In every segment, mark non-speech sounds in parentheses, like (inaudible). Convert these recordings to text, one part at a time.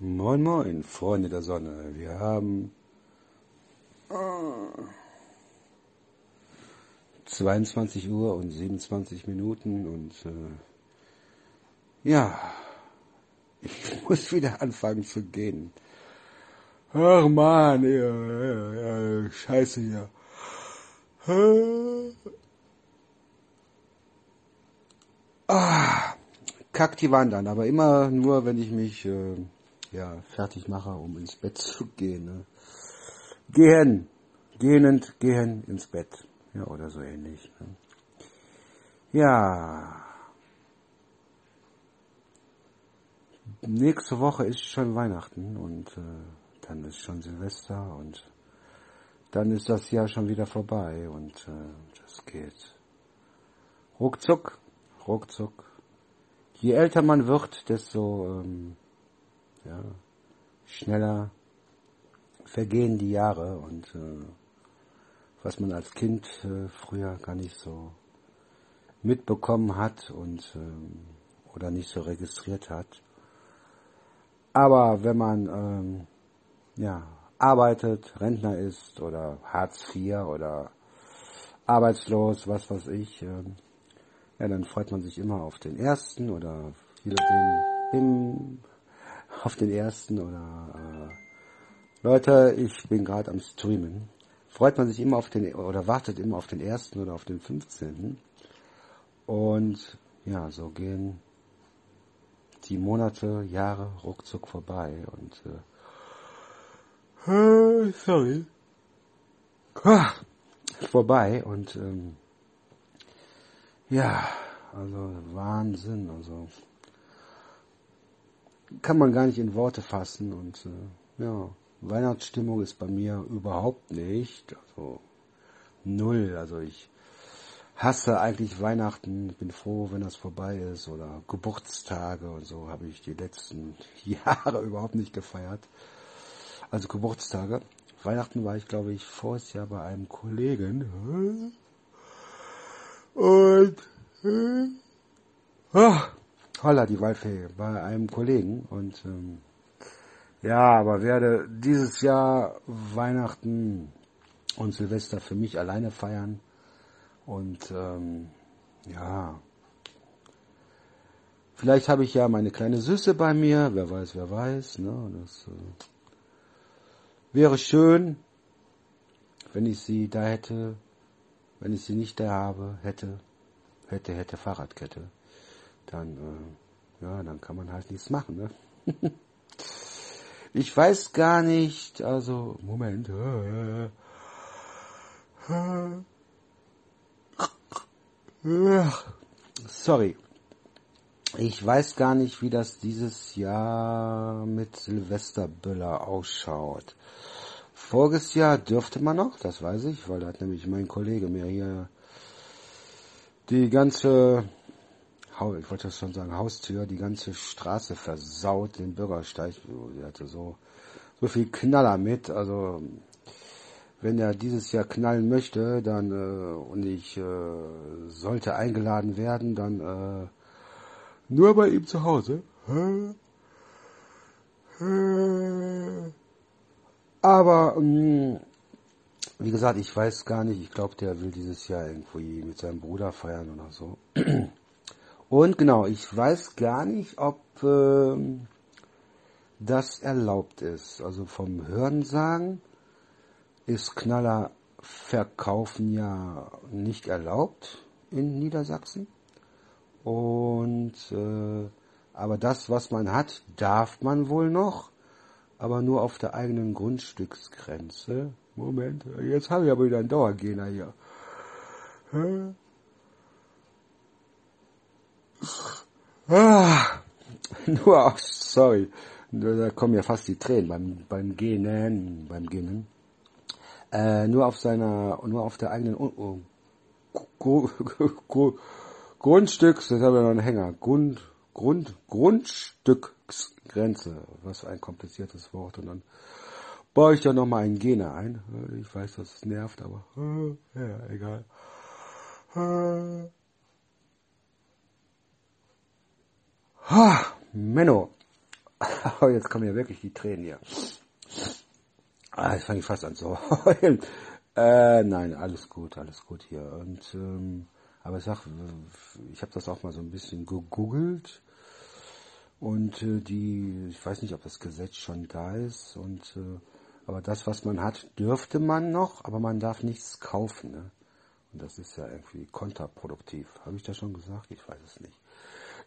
Moin Moin, Freunde der Sonne. Wir haben äh, 22 Uhr und 27 Minuten und äh, ja, ich (laughs) muss wieder anfangen zu gehen. Ach man, ja, ja, ja, scheiße hier. Ah, kack die Wand an, aber immer nur, wenn ich mich äh, ja, fertig mache, um ins Bett zu gehen. Ne? Gehen, gehend, gehen ins Bett. Ja, oder so ähnlich. Ne? Ja. Nächste Woche ist schon Weihnachten und äh, dann ist schon Silvester und dann ist das Jahr schon wieder vorbei und äh, das geht ruckzuck, ruckzuck. Je älter man wird, desto ähm, ja, schneller vergehen die Jahre und äh, was man als Kind äh, früher gar nicht so mitbekommen hat und äh, oder nicht so registriert hat. Aber wenn man ähm, ja, arbeitet, Rentner ist oder Hartz IV oder arbeitslos, was weiß ich, äh, ja, dann freut man sich immer auf den ersten oder je nachdem im auf den ersten oder äh, Leute, ich bin gerade am Streamen. Freut man sich immer auf den oder wartet immer auf den ersten oder auf den 15. Und ja, so gehen die Monate, Jahre ruckzuck vorbei und äh, (laughs) sorry. (laughs) Vorbei und ähm, ja, also Wahnsinn, also kann man gar nicht in Worte fassen und äh, ja, Weihnachtsstimmung ist bei mir überhaupt nicht, also null, also ich hasse eigentlich Weihnachten, bin froh, wenn das vorbei ist oder Geburtstage und so habe ich die letzten (laughs) Jahre überhaupt nicht gefeiert. Also Geburtstage. Weihnachten war ich, glaube ich, voriges Jahr bei einem Kollegen. Und äh, ah, Holla, die Waldfee, bei einem Kollegen. Und ähm, ja, aber werde dieses Jahr Weihnachten und Silvester für mich alleine feiern. Und ähm, ja, vielleicht habe ich ja meine kleine Süße bei mir. Wer weiß, wer weiß. Ne? Das äh, wäre schön, wenn ich sie da hätte. Wenn ich sie nicht da habe, hätte, hätte, hätte Fahrradkette dann, äh, ja, dann kann man halt nichts machen, ne? (laughs) ich weiß gar nicht, also, Moment, sorry. Ich weiß gar nicht, wie das dieses Jahr mit Silvesterböller ausschaut. Voriges Jahr dürfte man noch, das weiß ich, weil da hat nämlich mein Kollege mir hier die ganze ich wollte schon sagen, Haustür, die ganze Straße versaut, den Bürgersteig. Sie hatte so, so viel Knaller mit. Also, wenn er dieses Jahr knallen möchte, dann, äh, und ich äh, sollte eingeladen werden, dann äh, nur bei ihm zu Hause. Aber, ähm, wie gesagt, ich weiß gar nicht, ich glaube, der will dieses Jahr irgendwie mit seinem Bruder feiern oder so. Und genau, ich weiß gar nicht, ob äh, das erlaubt ist. Also vom Hörensagen ist Knaller verkaufen ja nicht erlaubt in Niedersachsen. Und äh, aber das, was man hat, darf man wohl noch, aber nur auf der eigenen Grundstücksgrenze. Moment, jetzt habe ich aber wieder einen Dauergehner hier. Ah, (laughs) nur, sorry, da kommen ja fast die Tränen beim, beim Genen, beim Genen. Äh, nur auf seiner, nur auf der eigenen uh, uh, Grundstücks, das haben wir noch einen Hänger, Grund, Grund, Grundstücksgrenze, was für ein kompliziertes Wort. Und dann baue ich da nochmal einen Gene ein. Ich weiß, das nervt, aber äh, ja, egal. Ha, Menno. Aber (laughs) jetzt kommen ja wirklich die Tränen hier. Ah, jetzt fange ich fast an zu heulen. (laughs) Äh, nein, alles gut, alles gut hier. Und ähm, aber ich sag, ich habe das auch mal so ein bisschen gegoogelt und äh, die, ich weiß nicht, ob das Gesetz schon da ist und äh, aber das, was man hat, dürfte man noch, aber man darf nichts kaufen. Ne? Und das ist ja irgendwie kontraproduktiv. Habe ich das schon gesagt? Ich weiß es nicht.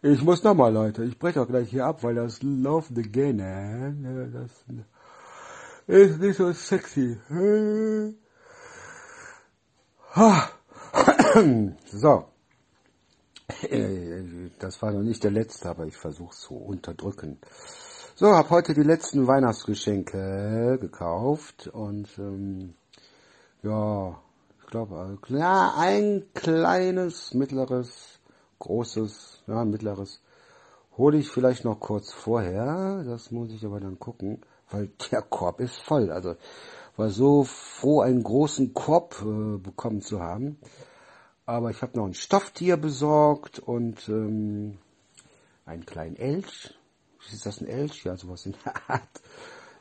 Ich muss nochmal, Leute. Ich breche auch gleich hier ab, weil das laufende Gähnen, das ist nicht so sexy. So. Das war noch nicht der letzte, aber ich versuche zu unterdrücken. So, habe heute die letzten Weihnachtsgeschenke gekauft und ähm, ja, ich glaube, ja, ein kleines, mittleres, großes, ja, mittleres hole ich vielleicht noch kurz vorher. Das muss ich aber dann gucken, weil der Korb ist voll. Also war so froh, einen großen Korb äh, bekommen zu haben. Aber ich habe noch ein Stofftier besorgt und ähm, einen kleinen Elch. Ist das ein Elch? Ja, sowas in der (laughs) Art.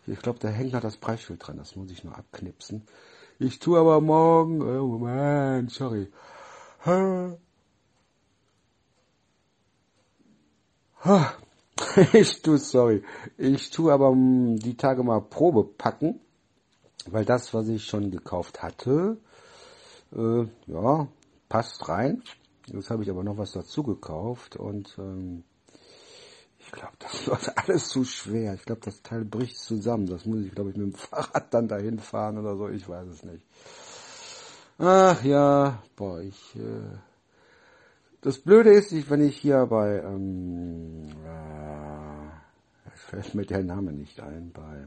Ich glaube, da hängt noch das Preisschild dran. Das muss ich nur abknipsen. Ich tue aber morgen... Oh Moment, sorry. (laughs) Ich tue, sorry. Ich tue aber hm, die Tage mal Probe packen, weil das, was ich schon gekauft hatte, äh, ja, passt rein. Jetzt habe ich aber noch was dazu gekauft und ähm, ich glaube, das (laughs) wird alles zu schwer. Ich glaube, das Teil bricht zusammen. Das muss ich, glaube ich, mit dem (laughs) Fahrrad dann dahin fahren oder so. Ich weiß es nicht. Ach ja, boah, ich. Äh, das Blöde ist, ich, wenn ich hier bei, ähm, äh, fällt mir der Name nicht ein, bei,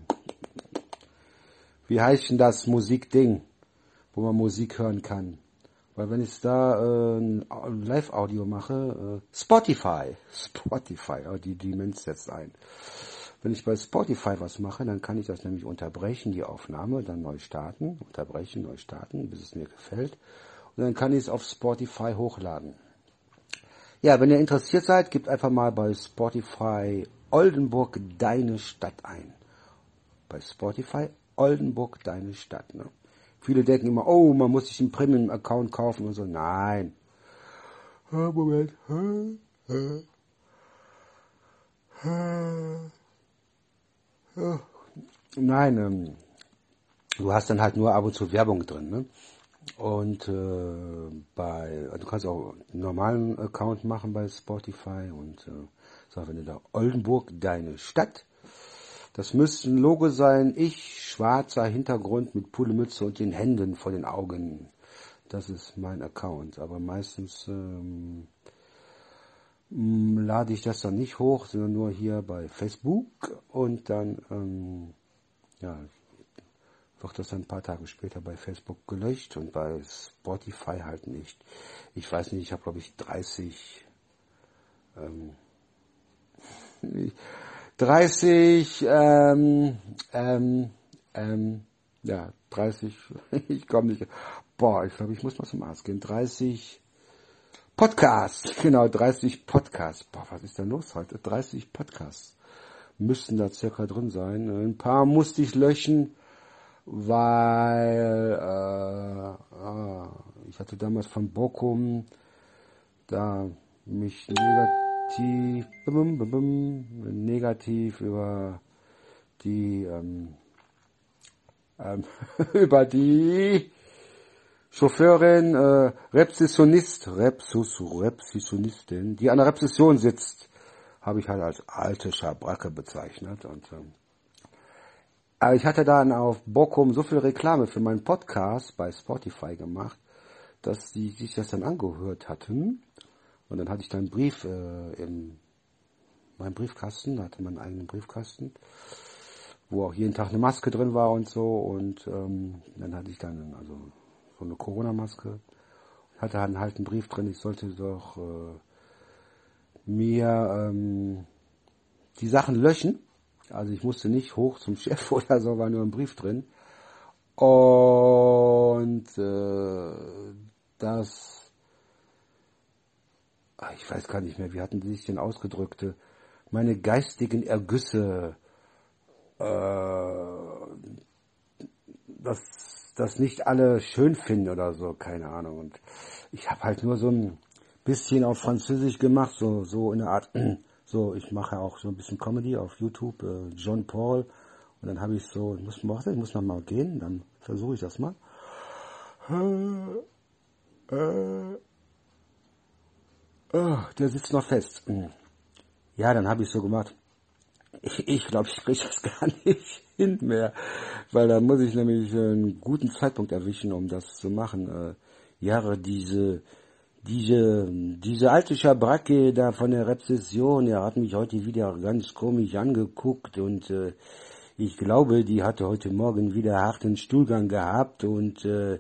wie heißt denn das Musikding, wo man Musik hören kann? Weil wenn ich da äh, ein Live-Audio mache, äh, Spotify, (laughs) Spotify, oh, die Demenz setzt ein. Wenn ich bei Spotify was mache, dann kann ich das nämlich unterbrechen, die Aufnahme, dann neu starten, unterbrechen, neu starten, bis es mir gefällt. Und dann kann ich es auf Spotify hochladen. Ja, wenn ihr interessiert seid, gebt einfach mal bei Spotify Oldenburg deine Stadt ein. Bei Spotify Oldenburg deine Stadt. Ne? Viele denken immer, oh, man muss sich einen Premium-Account kaufen und so. Nein. Moment. Nein, ähm, du hast dann halt nur ab und zu Werbung drin. Ne? Und äh, bei, du kannst auch einen normalen Account machen bei Spotify und äh, sag, wenn du da Oldenburg, deine Stadt, das müsste ein Logo sein. Ich, schwarzer Hintergrund mit Pulemütze und den Händen vor den Augen. Das ist mein Account. Aber meistens ähm, lade ich das dann nicht hoch, sondern nur hier bei Facebook und dann ähm, ja, wird das ein paar Tage später bei Facebook gelöscht und bei Spotify halt nicht. Ich weiß nicht, ich habe glaube ich 30 ähm, (laughs) 30, ähm, ähm, ähm, ja, 30, (laughs) ich komme nicht, boah, ich glaube, ich muss mal zum Arzt gehen, 30 Podcasts, (laughs) genau, 30 Podcasts, boah, was ist denn los heute? 30 Podcasts müssten da circa drin sein. Ein paar musste ich löschen, weil äh, ah, ich hatte damals von Bochum da mich negativ bum, bum, bum, negativ über die ähm, ähm, (laughs) über die Chauffeurin, äh, Repsessionist, Repsus, Repsessionistin, die an der Repsession sitzt, habe ich halt als alte Schabracke bezeichnet. Und ähm, aber ich hatte dann auf Bockum so viel Reklame für meinen Podcast bei Spotify gemacht, dass sie sich das dann angehört hatten und dann hatte ich da einen Brief äh, in meinem Briefkasten, da hatte man einen eigenen Briefkasten, wo auch jeden Tag eine Maske drin war und so. Und ähm, dann hatte ich dann also so eine Corona-Maske. Hatte halt einen Brief drin, ich sollte doch äh, mir ähm, die Sachen löschen. Also ich musste nicht hoch zum Chef (laughs) oder so, war nur ein Brief drin. Und äh, das Ah, ich weiß gar nicht mehr, wie hatten die sich denn ausgedrückt? meine geistigen Ergüsse äh, dass das nicht alle schön finden oder so, keine Ahnung. Und ich habe halt nur so ein bisschen auf Französisch gemacht, so so in der Art, so ich mache auch so ein bisschen Comedy auf YouTube, äh, John Paul. Und dann habe ich so, ich muss, ich muss noch mal gehen, dann versuche ich das mal. Äh, äh, oh, der sitzt noch fest. Ja, dann habe ich so gemacht. Ich, ich glaube, ich kriege das (laughs) gar nicht hin mehr, weil da muss ich nämlich einen guten Zeitpunkt erwischen, um das zu machen. Äh, Jahre diese diese diese alte Schabracke da von der Rezession, er hat mich heute wieder ganz komisch angeguckt und äh, ich glaube, die hatte heute Morgen wieder harten Stuhlgang gehabt und äh,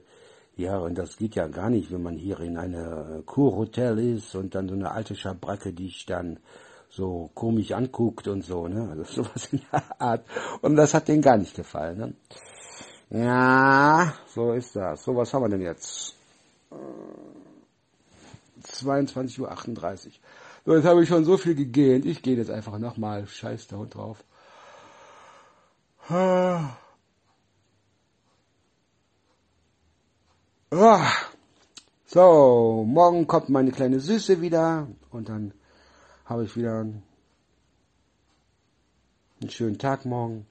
ja, und das geht ja gar nicht, wenn man hier in einer Kurhotel ist und dann so eine alte Schabracke dich dann so komisch anguckt und so, ne? Also (laughs) sowas in der Art. Und das hat denen gar nicht gefallen, ne? Ja, so ist das. So, was haben wir denn jetzt? 22.38 Uhr. So, jetzt habe ich schon so viel gegähnt. Ich gehe jetzt einfach nochmal. Scheiß der Hund drauf. Ah. So, morgen kommt meine kleine Süße wieder und dann habe ich wieder einen, schönen Tag morgen.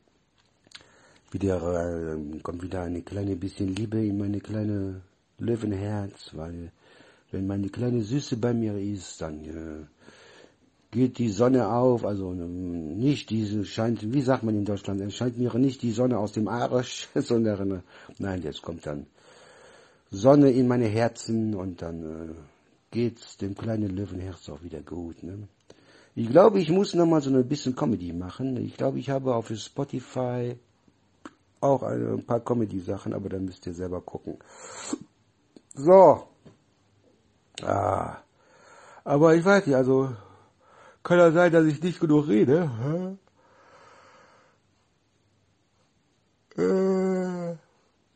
Wieder äh, kommt wieder eine kleine bisschen Liebe in meine kleine Löwenherz, weil wenn meine kleine Süße bei mir ist, dann äh, geht die Sonne auf, also ähm, nicht diese scheint, wie sagt man in Deutschland, scheint mir nicht die Sonne aus dem Arsch, (laughs) sondern äh, nein, jetzt kommt dann Sonne in meine Herzen und dann äh, geht's dem kleinen Löwenherz auch wieder gut. Ne? Ich glaube, ich muss noch mal so ein bisschen Comedy machen. Ich glaube, ich habe auf Spotify auch ein paar Comedy-Sachen, aber da müsst ihr selber gucken. So. Ah. Aber ich weiß nicht, also kann ja sein, dass ich nicht genug rede. Äh,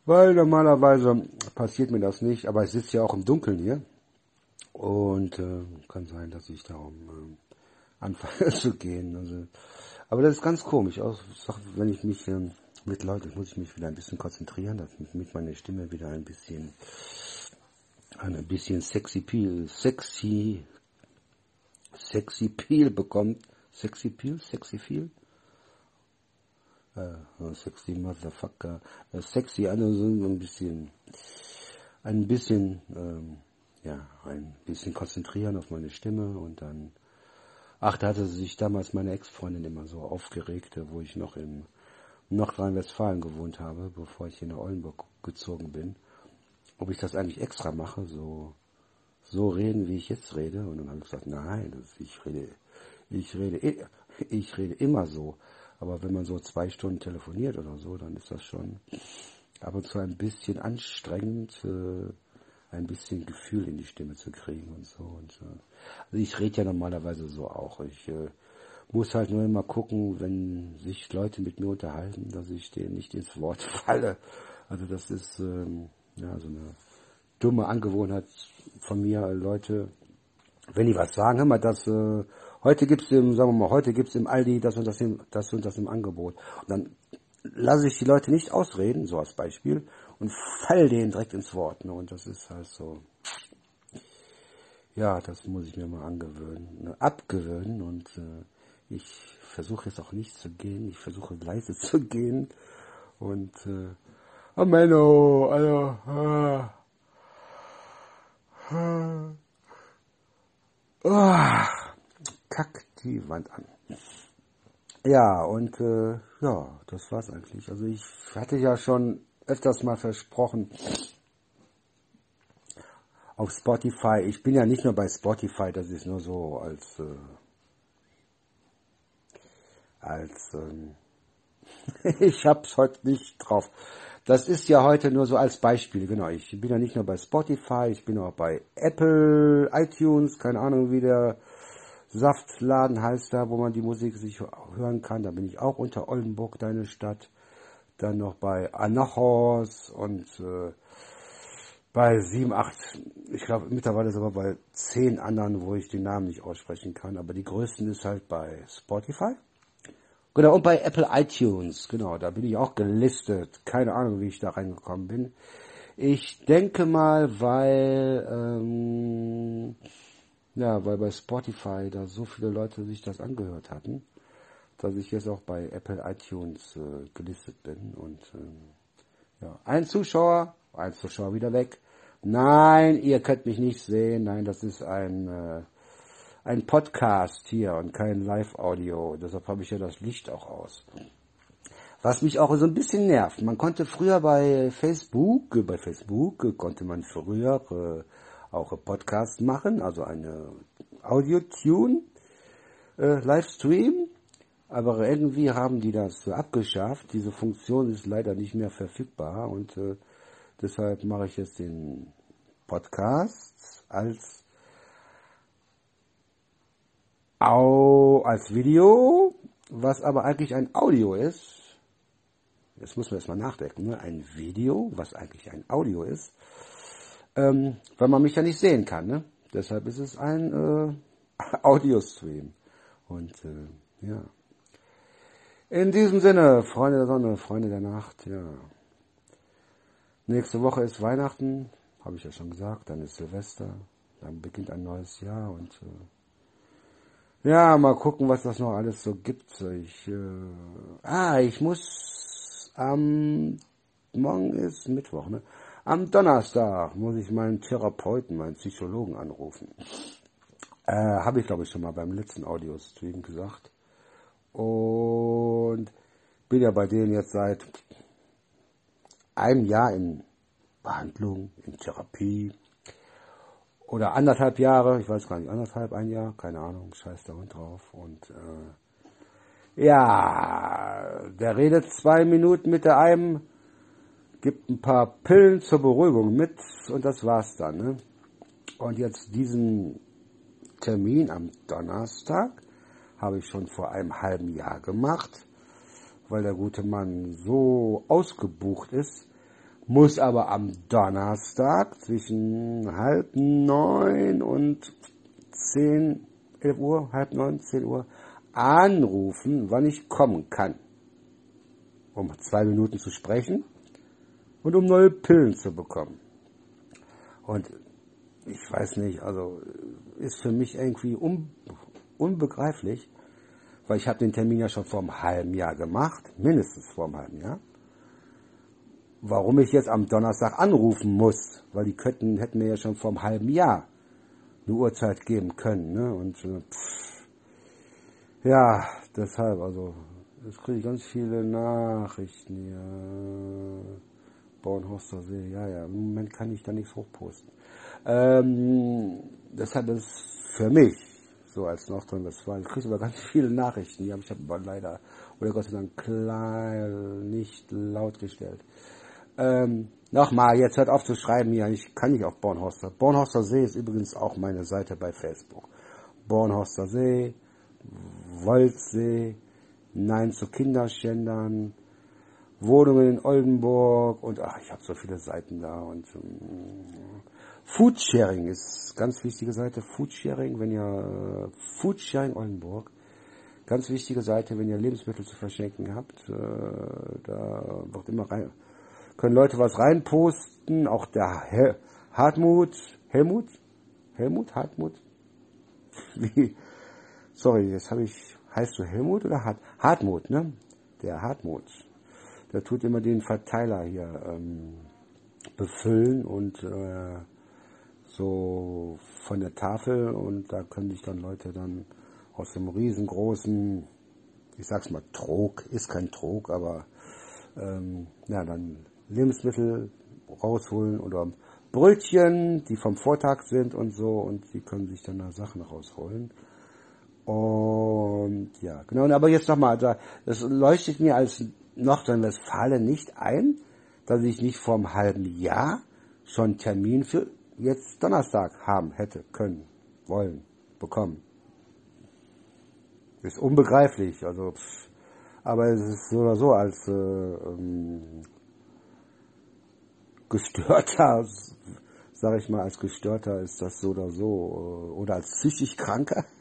weil normalerweise passiert mir das nicht, aber ich sitze ja auch im Dunkeln hier. Und äh, kann sein, dass ich darum äh, anfangen (laughs) zu gehen. Also, aber das ist ganz komisch. Auch wenn ich mich ähm, mit Leuten, muss ich mich wieder ein bisschen konzentrieren, damit meine Stimme wieder ein bisschen, ein bisschen sexy peel, sexy, sexy peel bekommt. Sexy peel, sexy feel. Uh, sexy Motherfucker, uh, sexy, also so ein bisschen, ein bisschen, ähm, ja, ein bisschen konzentrieren auf meine Stimme und dann Ach, da hatte sich damals meine Ex-Freundin immer so aufgeregt, wo ich noch in Nordrhein-Westfalen gewohnt habe, bevor ich hier nach Oldenburg gezogen bin. Ob ich das eigentlich extra mache, so, so reden, wie ich jetzt rede. Und dann habe ich gesagt, nein, ich rede, ich rede, ich rede immer so. Aber wenn man so zwei Stunden telefoniert oder so, dann ist das schon ab und zu ein bisschen anstrengend, äh, ein bisschen Gefühl in die Stimme zu kriegen und so. Und, äh, also ich rede ja normalerweise so auch. Ich äh, muss halt nur immer gucken, wenn sich Leute mit mir unterhalten, dass ich denen nicht ins Wort (laughs) falle. Also das ist ähm, ja so eine dumme Angewohnheit von mir, Leute, wenn die was sagen, hör mal, das äh, heute gibt's im, sagen wir mal, heute gibt's im Aldi das und das, im, das und das im Angebot. Und dann lasse ich die Leute nicht ausreden, so als Beispiel, und fall denen direkt ins Wort. Ne? Und das ist halt so, ja, das muss ich mir mal angewöhnen, ne? abgewöhnen. Und äh, ich versuche jetzt auch nicht zu gehen, ich versuche leise (laughs) zu gehen. Und, äh, oh Menno, also, ah, ah, ah, kack die Wand an. Ja, und äh, ja, das war's eigentlich. Also ich hatte ja schon öfters mal versprochen auf Spotify. Ich bin ja nicht nur bei Spotify, das ist nur so als äh, als ähm, (laughs) ich hab's heute nicht drauf. Das ist ja heute nur so als Beispiel, genau. Ich bin ja nicht nur bei Spotify, ich bin auch bei Apple, iTunes, keine Ahnung wie der Saftladen heißt da, wo man die Musik sich hören kann. Da bin ich auch unter Oldenburg, deine Stadt dann noch bei Anachos und äh, bei sieben, acht, ich glaube mittlerweile sogar bei zehn anderen, wo ich den Namen nicht aussprechen kann. Aber die größten ist halt bei Spotify. Genau, und bei Apple iTunes, genau, da bin ich auch gelistet. Keine Ahnung, wie ich da reingekommen bin. Ich denke mal, weil, ähm, ja, weil bei Spotify da so viele Leute sich das angehört hatten, dass ich jetzt auch bei Apple iTunes äh, gelistet bin. Und ähm, ja, ein Zuschauer, ein Zuschauer wieder weg. Nein, ihr könnt mich nicht sehen. Nein, das ist ein äh, ein Podcast hier und kein Live-Audio. Deshalb habe ich ja das Licht auch aus. Was mich auch so ein bisschen nervt. Man konnte früher bei Facebook, bei Facebook konnte man früher äh, auch Podcast machen, also eine Audio-Tune, äh, Livestream. Aber irgendwie haben die das abgeschafft. Diese Funktion ist leider nicht mehr verfügbar und äh, deshalb mache ich jetzt den Podcast als au als Video, was aber eigentlich ein Audio ist. Jetzt muss man erstmal nachdenken, ne? ein Video, was eigentlich ein Audio ist, ähm, weil man mich ja nicht sehen kann. Ne? Deshalb ist es ein äh, (laughs) Audio-Stream. Und äh, ja. In diesem Sinne, Freunde der Sonne, Freunde der Nacht, ja. Nächste Woche ist Weihnachten, habe ich ja schon gesagt, dann ist Silvester, dann beginnt ein neues Jahr und äh, ja, mal gucken, was das noch alles so gibt. Ich, äh, ah, ich muss am, morgen ist Mittwoch, ne? Am Donnerstag muss ich meinen Therapeuten, meinen Psychologen anrufen. Äh, Habe ich, glaube ich, schon mal beim letzten Audio-Stream gesagt. Und bin ja bei denen jetzt seit einem Jahr in Behandlung, in Therapie oder anderthalb Jahre, ich weiß gar nicht, anderthalb, ein Jahr, keine Ahnung, scheiß da Hund drauf. Und äh, ja, der redet zwei Minuten mit der einem, gibt ein paar Pillen zur Beruhigung mit und das war's dann. Ne? Und jetzt diesen Termin am Donnerstag habe ich schon vor einem halben Jahr gemacht, weil der gute Mann so ausgebucht ist, muss aber am Donnerstag zwischen halb neun und zehn, elf Uhr, halb neun, zehn Uhr anrufen, wann ich kommen kann. Um zwei Minuten zu sprechen und um neue Pillen zu bekommen. Und ich weiß nicht, also ist für mich irgendwie un, unbegreiflich, weil ich habe den Termin ja schon vor einem halben Jahr gemacht, mindestens vor einem halben Jahr warum ich jetzt am Donnerstag anrufen muss, weil die könnten, hätten mir ja schon vor einem halben Jahr eine Uhrzeit geben können. Ne? Und äh, pff, ja, deshalb, also, jetzt kriege ich ganz viele Nachrichten hier. Bornhorster See, ja, ja, im Moment kann ich da nichts hochposten. Ähm, deshalb ist für mich, so als Nordrhein-Westfalen, ich kriege aber ganz viele Nachrichten, die habe ich aber leider, oder Gott sei Dank, klein, nicht laut gestellt. Ähm, Nochmal, jetzt hört auf zu schreiben hier, ich kann nicht auf Bornhorster. Bornhorster See ist übrigens auch meine Seite bei Facebook. Bornhorster See, Wolfsee, Nein zu Kinderschändern, Wohnungen in Oldenburg und ach, ich habe so viele Seiten da und ähm, Foodsharing ist ganz wichtige Seite. Foodsharing, wenn ihr äh, Foodsharing Oldenburg, ganz wichtige Seite, wenn ihr Lebensmittel zu verschenken habt. Äh, da wird immer rein können Leute was reinposten, auch der Hel Hartmut, Helmut, Helmut, Hartmut, (laughs) wie, sorry, jetzt habe ich, heißt du Helmut oder Hart, Hartmut, ne? Der Hartmut, der tut immer den Verteiler hier ähm, befüllen und äh, so von der Tafel und da können sich dann Leute dann aus dem riesengroßen, ich sag's mal Trog, ist kein Trog, aber ähm, ja, dann Lebensmittel rausholen oder Brötchen, die vom Vortag sind und so und sie können sich dann da Sachen rausholen. Und ja, genau, aber jetzt nochmal, das leuchtet mir als Nordrhein-Westfalen nicht ein, dass ich nicht vor einem halben Jahr schon Termin für jetzt Donnerstag haben hätte können, wollen, bekommen. Ist unbegreiflich, also, pff, aber es ist so oder so als äh, ähm, gestörter (laughs) sage ich mal, als Gestörter ist das so oder so. Oder als psychisch Kranker. (laughs)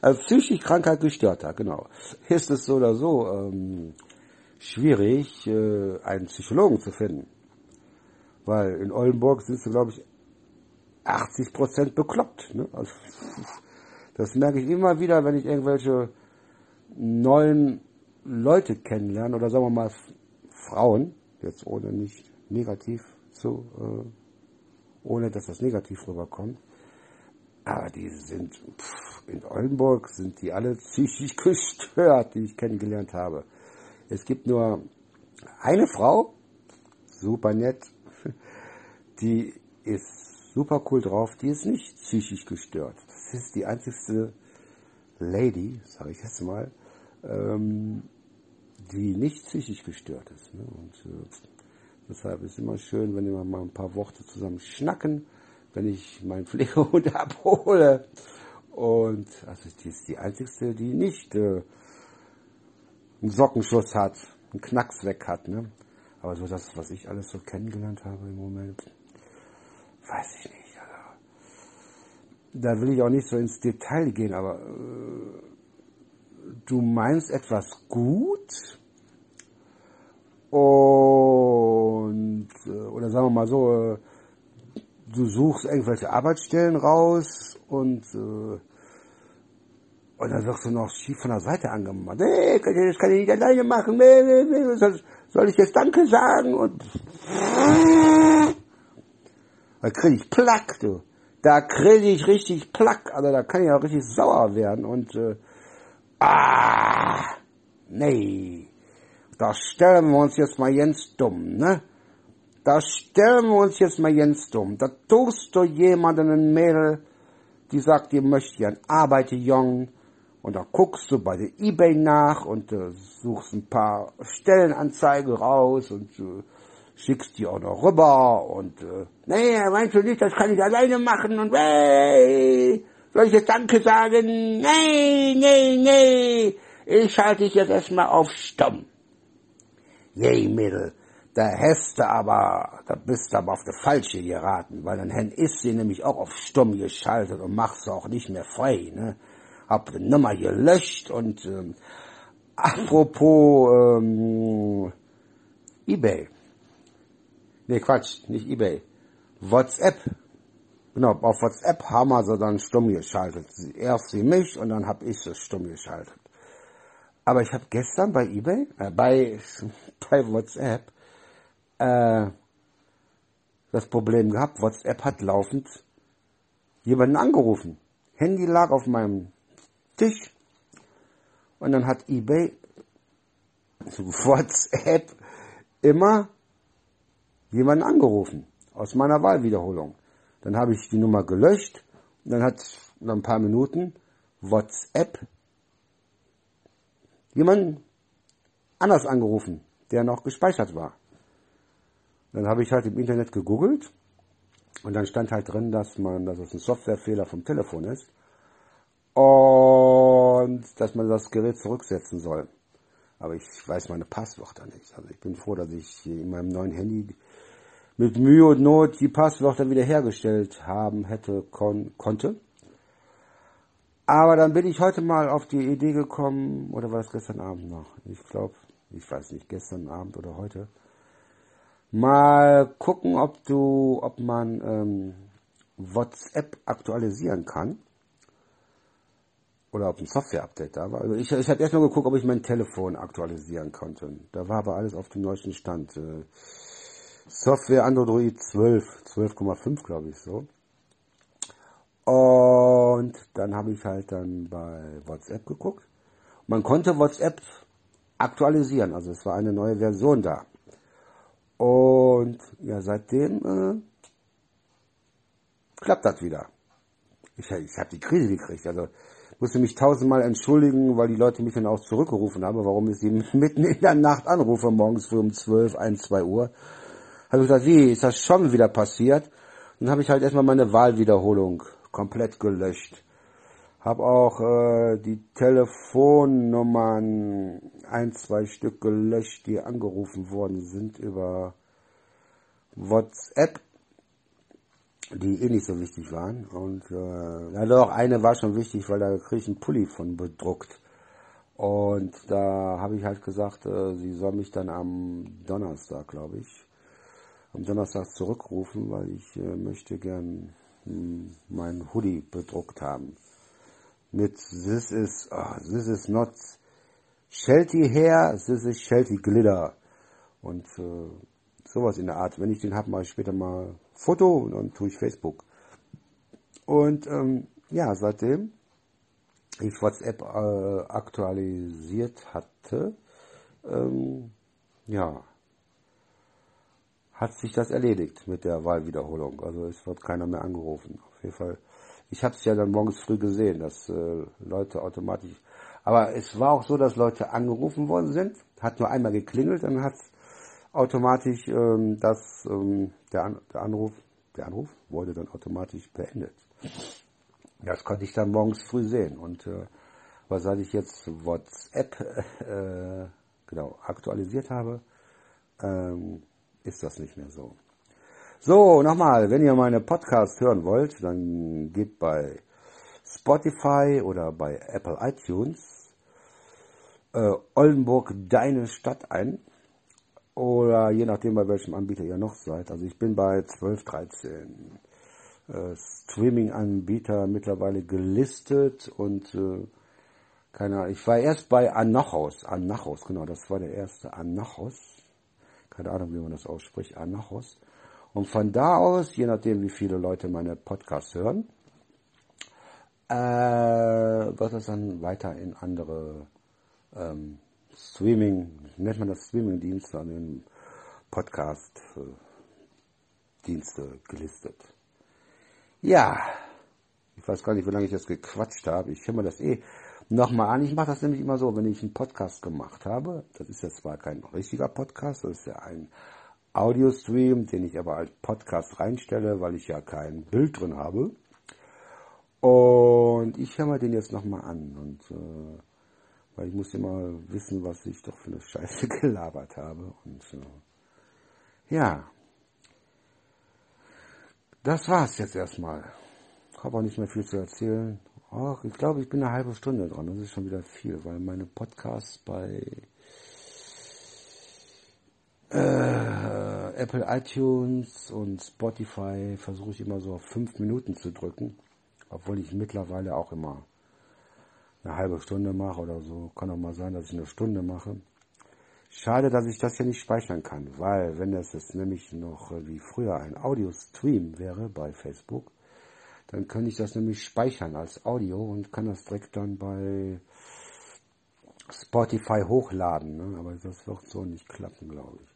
Als psychisch kranker Gestörter, genau. Ist es so oder so ähm, schwierig, äh, einen Psychologen zu finden. Weil in Oldenburg sind sie, glaube ich, 80 Prozent bekloppt. Ne? Also, (laughs) das merke ich immer wieder, wenn ich irgendwelche neuen Leute kennenlerne oder sagen wir mal Frauen, jetzt ohne nicht negativ zu, äh, ohne dass das negativ rüberkommt. Aber die sind, pff, in Oldenburg sind die alle psychisch (laughs) gestört, die ich kennengelernt habe. Es gibt nur eine Frau, super nett, (laughs) die ist super cool drauf, die ist nicht psychisch gestört. Das ist die einzigste Lady, sage ich jetzt mal, ähm, die nicht psychisch gestört ist. Ne? Und äh, deshalb ist es immer schön, wenn wir mal ein paar Worte zusammen schnacken, wenn ich meinen (laughs) Pflegehund abhole. Und also die ist die einzigste, die nicht äh, einen Sockenschuss hat, einen Knacks weg hat. Ne? Aber so das, was ich alles so kennengelernt habe im Moment, weiß ich nicht. Also, da will ich auch nicht so ins Detail gehen, aber äh, du meinst etwas gut und äh, oder sagen wir mal so, äh, du suchst irgendwelche Arbeitsstellen raus und äh, und dann wirst du noch schief von der Seite angemacht. Nee, das kann ich nicht alleine machen. Nee, nee, nee. Soll, soll ich jetzt Danke sagen? Und da kriege ich Plack, du. Da kriege ich richtig Plack. Also da kann ich auch richtig sauer werden. Und äh, ah, nee. Da stellen wir uns jetzt mal ganz dumm, ne? Da stellen wir uns jetzt mal ganz dumm. Da tust du jemanden ein Mädel, die sagt, die möchte gern arbeiten, jung und da guckst du bei der Ebay nach und äh, suchst ein paar Stellenanzeigen raus und äh, schickst die auch noch rüber und äh, nee, meinst du nicht, das kann ich alleine machen und hey, soll ich jetzt Danke sagen? Nee, nee, nee, ich schalte dich jetzt erstmal auf Stumm. Yay, Mädel, da hast du aber, da bist du aber auf der falsche geraten, weil dann ist sie nämlich auch auf Stumm geschaltet und machst du auch nicht mehr frei, ne? hab die Nummer gelöscht und ähm, apropos ähm, eBay. Nee, Quatsch, nicht eBay. WhatsApp. Genau, auf WhatsApp haben wir sie dann stumm geschaltet. Erst sie mich und dann hab ich sie stumm geschaltet. Aber ich habe gestern bei eBay, äh, bei, (laughs) bei WhatsApp, äh, das Problem gehabt, WhatsApp hat laufend jemanden angerufen. Handy lag auf meinem Tisch. Und dann hat eBay (laughs) WhatsApp immer jemanden angerufen aus meiner Wahlwiederholung. Dann habe ich die Nummer gelöscht und dann hat nach ein paar Minuten WhatsApp jemanden anders angerufen, der noch gespeichert war. Dann habe ich halt im Internet gegoogelt und dann stand halt drin, dass man, dass es ein Softwarefehler vom Telefon ist und dass man das Gerät zurücksetzen soll. Aber ich weiß meine Passwörter nicht. Also ich bin froh, dass ich in meinem neuen Handy mit Mühe und Not die Passwörter wiederhergestellt haben hätte, kon konnte. Aber dann bin ich heute mal auf die Idee gekommen, oder war es gestern Abend noch? Ich glaube, ich weiß nicht, gestern Abend oder heute. Mal gucken, ob du, ob man ähm, WhatsApp aktualisieren kann oder ob ein Software-Update da war. Also ich, ich habe erst mal geguckt, ob ich mein Telefon aktualisieren konnte. Da war aber alles auf dem neuesten Stand. Äh, Software Android 12, 12,5 glaube ich so. Und dann habe ich halt dann bei WhatsApp geguckt. Man konnte WhatsApp aktualisieren, also es war eine neue Version da. Und ja, seitdem äh, klappt das wieder. Ich, ich habe die Krise gekriegt. Also musste mich tausendmal entschuldigen, weil die Leute mich dann auch zurückgerufen haben, warum ich sie (laughs) mitten in der Nacht anrufe, morgens früh um 12, 1, 2 Uhr. Habe ich gesagt, wie, ist das schon wieder passiert? Dann habe ich halt erstmal meine Wahlwiederholung komplett gelöscht. Habe auch äh, die Telefonnummern ein, zwei Stück gelöscht, die angerufen worden sind über WhatsApp. die eh nicht so wichtig waren. Und äh, ja doch, eine war schon wichtig, weil da kriege ich einen Pulli von bedruckt. Und da habe ich halt gesagt, äh, sie soll mich dann am Donnerstag, glaube ich, am Donnerstag zurückrufen, weil ich äh, möchte gern mein Hoodie bedruckt haben. Mit This is, oh, this is not Shelty Hair, this is Shelty Glitter. Und äh, sowas in der Art. Wenn ich den habe, mache ich später mal Foto und dann tue ich Facebook. Und ähm, ja, seitdem ich WhatsApp äh, aktualisiert hatte, ähm, ja, hat sich das erledigt mit der Wahlwiederholung. Also es wird keiner mehr angerufen. Auf jeden Fall. Ich habe es ja dann morgens früh gesehen, dass äh, Leute automatisch. Aber es war auch so, dass Leute angerufen worden sind. Hat nur einmal geklingelt, dann hat automatisch ähm, das ähm, der, An der Anruf der Anruf wurde dann automatisch beendet. Das konnte ich dann morgens früh sehen und äh, was seit ich jetzt WhatsApp äh, genau aktualisiert habe, ähm, ist das nicht mehr so. So, nochmal, wenn ihr meine Podcasts hören wollt, dann geht bei Spotify oder bei Apple iTunes äh, Oldenburg deine Stadt ein. Oder je nachdem, bei welchem Anbieter ihr noch seid. Also ich bin bei 12, 13 äh, Streaming-Anbieter mittlerweile gelistet und äh, keine Ahnung. Ich war erst bei Anachos. Anachos, genau, das war der erste Anachos keine Ahnung, wie man das ausspricht, Anachos. Und von da aus, je nachdem, wie viele Leute meine Podcasts hören, äh, wird es dann weiter in andere ähm, Streaming, nennt man das Streaming-Dienste an den Podcast-Dienste gelistet. Ja, ich weiß gar nicht, wie lange ich das gequatscht habe. Ich höre mir das eh nochmal an. Ich mache das nämlich immer so, wenn ich einen Podcast gemacht habe. Das ist ja zwar kein richtiger Podcast, das ist ja ein Audio-Stream, den ich aber als Podcast reinstelle, weil ich ja kein Bild drin habe. Und ich höre mir den jetzt nochmal an. Und äh, weil ich muss immer wissen, was ich doch für eine Scheiße (laughs) gelabert habe. Und äh, ja. Das war's jetzt erstmal. Habe auch nicht mehr viel zu erzählen. Ach, ich glaube, ich bin eine halbe Stunde dran. Das ist schon wieder viel, weil meine Podcasts bei äh, Apple iTunes und Spotify versuche ich immer so auf fünf Minuten zu drücken. Obwohl ich mittlerweile auch immer eine halbe Stunde mache oder so. Kann auch mal sein, dass ich eine Stunde mache. Schade, dass ich das hier nicht speichern kann, weil wenn das jetzt nämlich noch wie früher ein Audio-Stream wäre bei Facebook, dann kann ich das nämlich speichern als Audio und kann das direkt dann bei Spotify hochladen. Ne? Aber das wird so nicht klappen, glaube ich.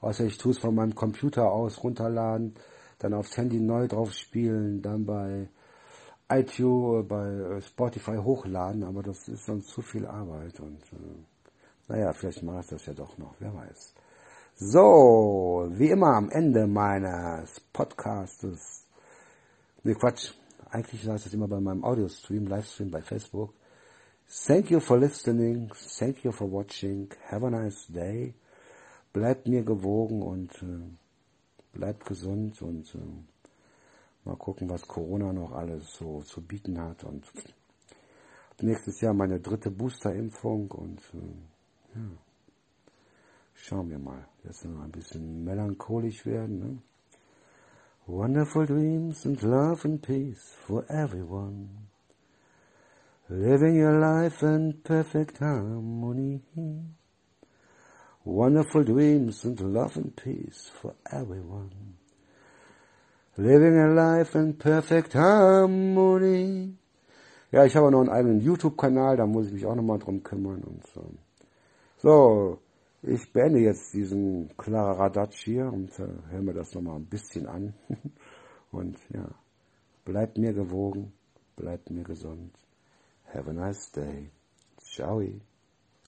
Außer ich tue es von meinem Computer aus runterladen, dann aufs Handy neu drauf spielen, dann bei iTunes, bei äh, Spotify hochladen, aber das ist dann zu viel Arbeit und äh, naja, vielleicht mache ich das ja doch noch, wer weiß. So, wie immer am Ende meines Podcastes Ne, Quatsch. Eigentlich heißt es immer bei meinem Audio-Stream, Livestream bei Facebook. Thank you for listening. Thank you for watching. Have a nice day. Bleibt mir gewogen und äh, bleibt gesund und äh, mal gucken, was Corona noch alles so zu bieten hat. Und nächstes Jahr meine dritte Booster-Impfung und äh, ja, schauen wir mal. Jetzt noch ein bisschen melancholisch werden. Ne? Wonderful dreams and love and peace for everyone. Living your life in perfect harmony. Wonderful dreams and love and peace for everyone. Living a life in perfect harmony. Ja, ich habe noch einen eigenen YouTube-Kanal, da muss ich mich auch nochmal drum kümmern und so. So, ich beende jetzt diesen Kladderadatsch hier und äh, höre mir das nochmal ein bisschen an. (laughs) und ja, bleibt mir gewogen, bleibt mir gesund. Have a nice day. Ciao.